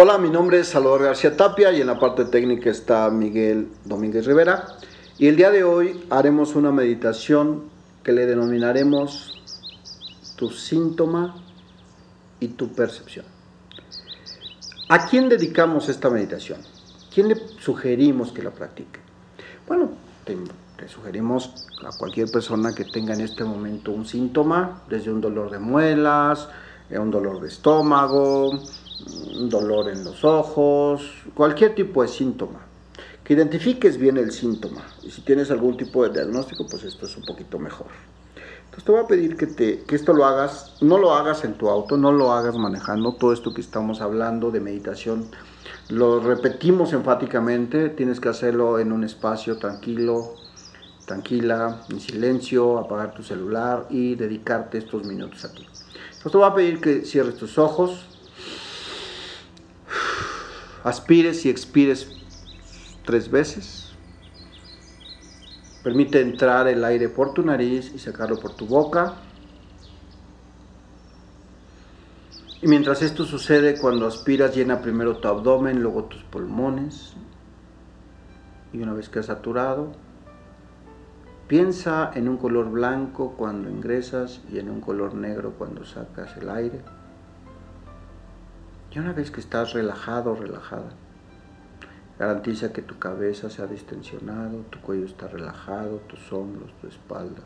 Hola, mi nombre es Salvador García Tapia y en la parte técnica está Miguel Domínguez Rivera. Y el día de hoy haremos una meditación que le denominaremos tu síntoma y tu percepción. ¿A quién dedicamos esta meditación? ¿Quién le sugerimos que la practique? Bueno, te, sugerimos a cualquier persona que tenga en este momento un síntoma, desde un dolor de muelas, eh, un dolor de estómago, dolor en los ojos, cualquier tipo de síntoma. Que identifiques bien el síntoma y si tienes algún tipo de diagnóstico, pues esto es un poquito mejor. Entonces te voy a pedir que, te, que esto lo hagas, no lo hagas en tu auto, no lo hagas manejando, todo esto que estamos hablando de meditación, lo repetimos enfáticamente, tienes que hacerlo en un espacio tranquilo, tranquila, en silencio, apagar tu celular y dedicarte estos minutos a ti. Entonces te voy a pedir que cierres tus ojos, aspires y expires tres veces. Permite entrar el aire por tu nariz y sacarlo por tu boca. Y mientras esto sucede, cuando aspiras, llena primero tu abdomen, luego tus pulmones. Y una vez que has saturado, piensa en un color blanco cuando ingresas y en un color negro cuando sacas el aire. Y una vez que estás relajado relajada, garantiza que tu cabeza se ha distensionado, tu cuello está relajado, tus hombros, tu espalda,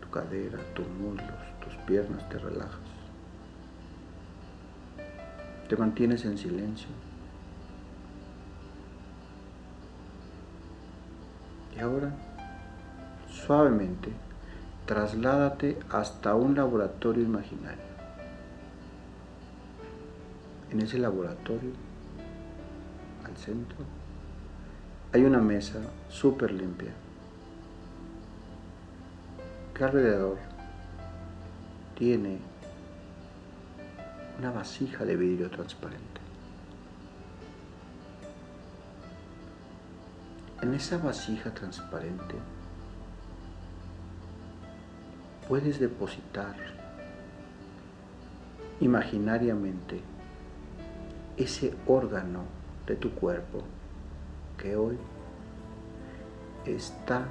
tu cadera, tus muslos, tus piernas te relajas. Te mantienes en silencio. Y ahora, suavemente, trasládate hasta un laboratorio imaginario en ese laboratorio, al centro, hay una mesa súper limpia, que alrededor tiene una vasija de vidrio transparente. En esa vasija transparente puedes depositar imaginariamente ese órgano de tu cuerpo que hoy está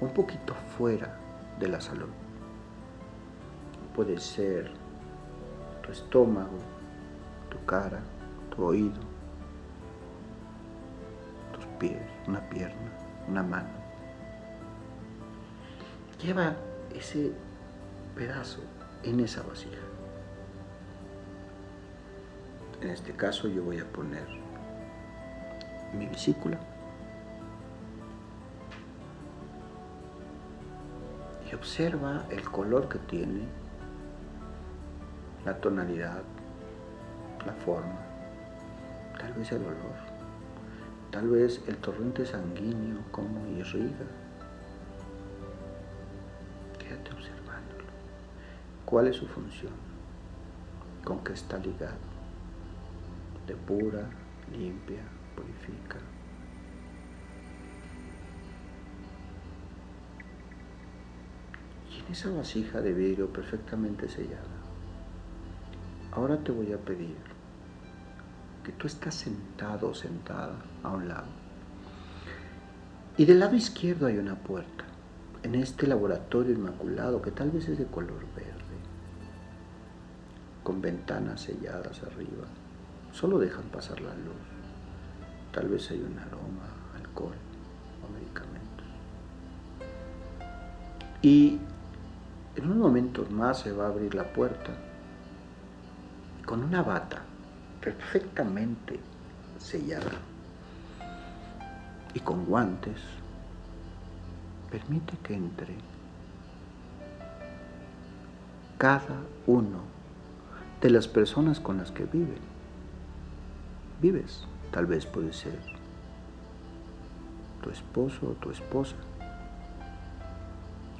un poquito fuera de la salud. Puede ser tu estómago, tu cara, tu oído, tus pies, una pierna, una mano. Lleva ese pedazo en esa vasija. En este caso yo voy a poner mi vesícula. Y observa el color que tiene, la tonalidad, la forma, tal vez el olor, tal vez el torrente sanguíneo como irriga. Quédate observándolo. ¿Cuál es su función? ¿Con qué está ligado? Depura, limpia, purifica. Y en esa vasija de vidrio perfectamente sellada, ahora te voy a pedir que tú estás sentado o sentada a un lado. Y del lado izquierdo hay una puerta, en este laboratorio inmaculado que tal vez es de color verde, con ventanas selladas arriba solo dejan pasar la luz. Tal vez hay un aroma, alcohol o medicamentos. Y en unos momentos más se va a abrir la puerta con una bata perfectamente sellada y con guantes. Permite que entre cada uno de las personas con las que viven vives. Tal vez puede ser tu esposo o tu esposa.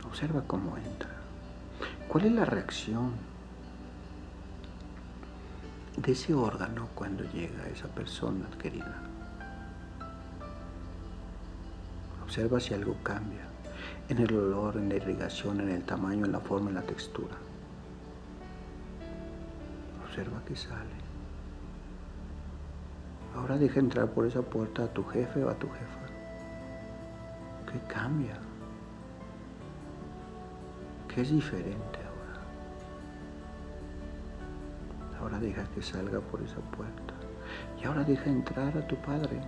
Observa cómo entra. ¿Cuál es la reacción de ese órgano cuando llega esa persona querida? Observa si algo cambia en el olor, en la irrigación, en el tamaño, en la forma, en la textura. Observa que sale Ahora deja entrar por esa puerta a tu jefe o a tu jefa. ¿Qué cambia? ¿Qué es diferente ahora? Ahora deja que salga por esa puerta. Y ahora deja entrar a tu padre.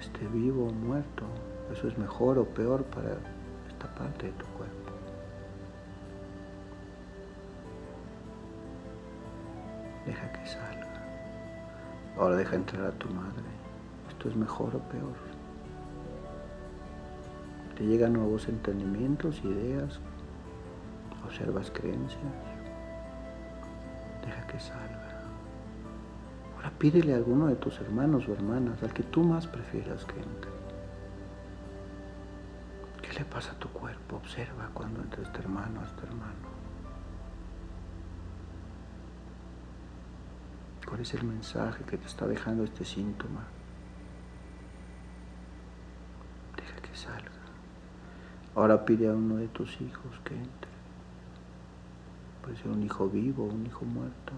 Esté vivo o muerto. Eso es mejor o peor para esta parte de tu cuerpo. Deja que salga. Ahora deja entrar a tu madre. Esto es mejor o peor. Te llegan nuevos entendimientos, ideas, observas creencias. Deja que salga. Ahora pídele a alguno de tus hermanos o hermanas, al que tú más prefieras que entre. ¿Qué le pasa a tu cuerpo? Observa cuando entre este hermano, este hermano. ¿Cuál es el mensaje que te está dejando este síntoma? Deja que salga. Ahora pide a uno de tus hijos que entre. Puede ser un hijo vivo, un hijo muerto.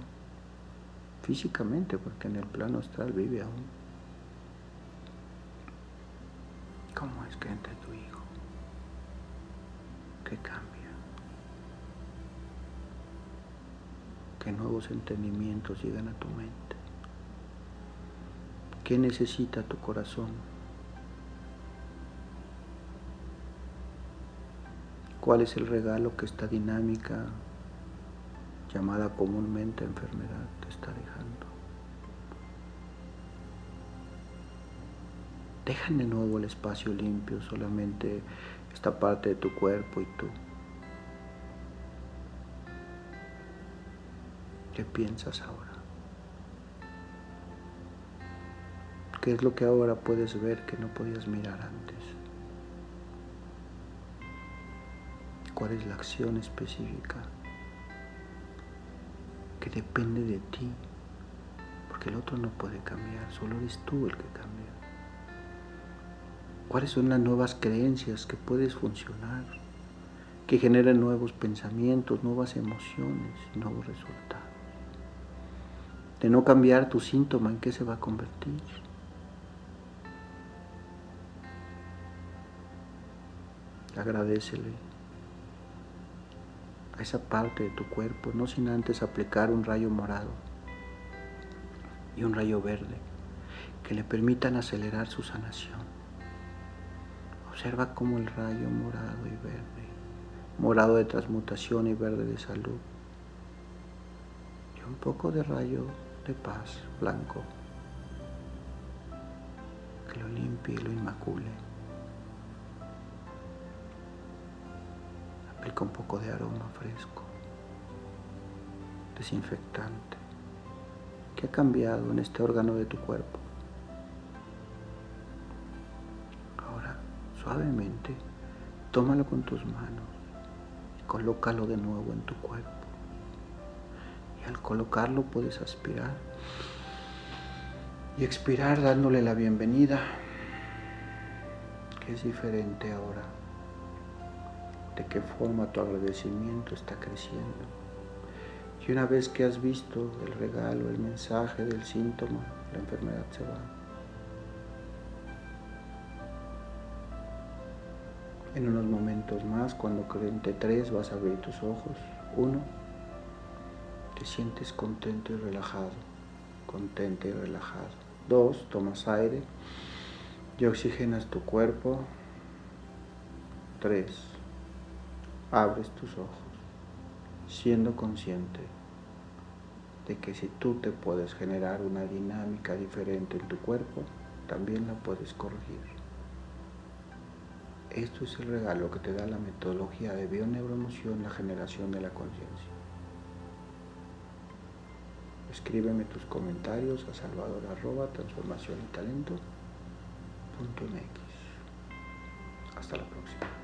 Físicamente, porque en el plano astral vive aún. ¿Cómo es que entre tu hijo? ¿Qué cambia? ¿Qué nuevos entendimientos llegan a tu mente? ¿Qué necesita tu corazón? ¿Cuál es el regalo que esta dinámica llamada comúnmente enfermedad te está dejando? Deja de nuevo el espacio limpio, solamente esta parte de tu cuerpo y tú. ¿Qué piensas ahora? ¿Qué es lo que ahora puedes ver que no podías mirar antes? ¿Cuál es la acción específica que depende de ti? Porque el otro no puede cambiar, solo eres tú el que cambia. ¿Cuáles son las nuevas creencias que puedes funcionar, que generan nuevos pensamientos, nuevas emociones nuevos resultados? De no cambiar tu síntoma, ¿en qué se va a convertir? Agradecele a esa parte de tu cuerpo, no sin antes aplicar un rayo morado y un rayo verde que le permitan acelerar su sanación. Observa cómo el rayo morado y verde, morado de transmutación y verde de salud, y un poco de rayo de paz blanco que lo limpie y lo inmacule. Aplica un poco de aroma fresco, desinfectante, que ha cambiado en este órgano de tu cuerpo. Ahora, suavemente, tómalo con tus manos y colócalo de nuevo en tu cuerpo al colocarlo puedes aspirar y expirar dándole la bienvenida, que es diferente ahora, de qué forma tu agradecimiento está creciendo. Y una vez que has visto el regalo, el mensaje del síntoma, la enfermedad se va. En unos momentos más, cuando cuente tres, vas a abrir tus ojos. Uno, te sientes contento y relajado, contento y relajado. Dos, tomas aire y oxigenas tu cuerpo. Tres, abres tus ojos, siendo consciente de que si tú te puedes generar una dinámica diferente en tu cuerpo, también la puedes corregir. Esto es el regalo que te da la metodología de bioneuroemoción, la generación de la conciencia. Escríbeme tus comentarios a salvador arroba transformación y talento Hasta la próxima.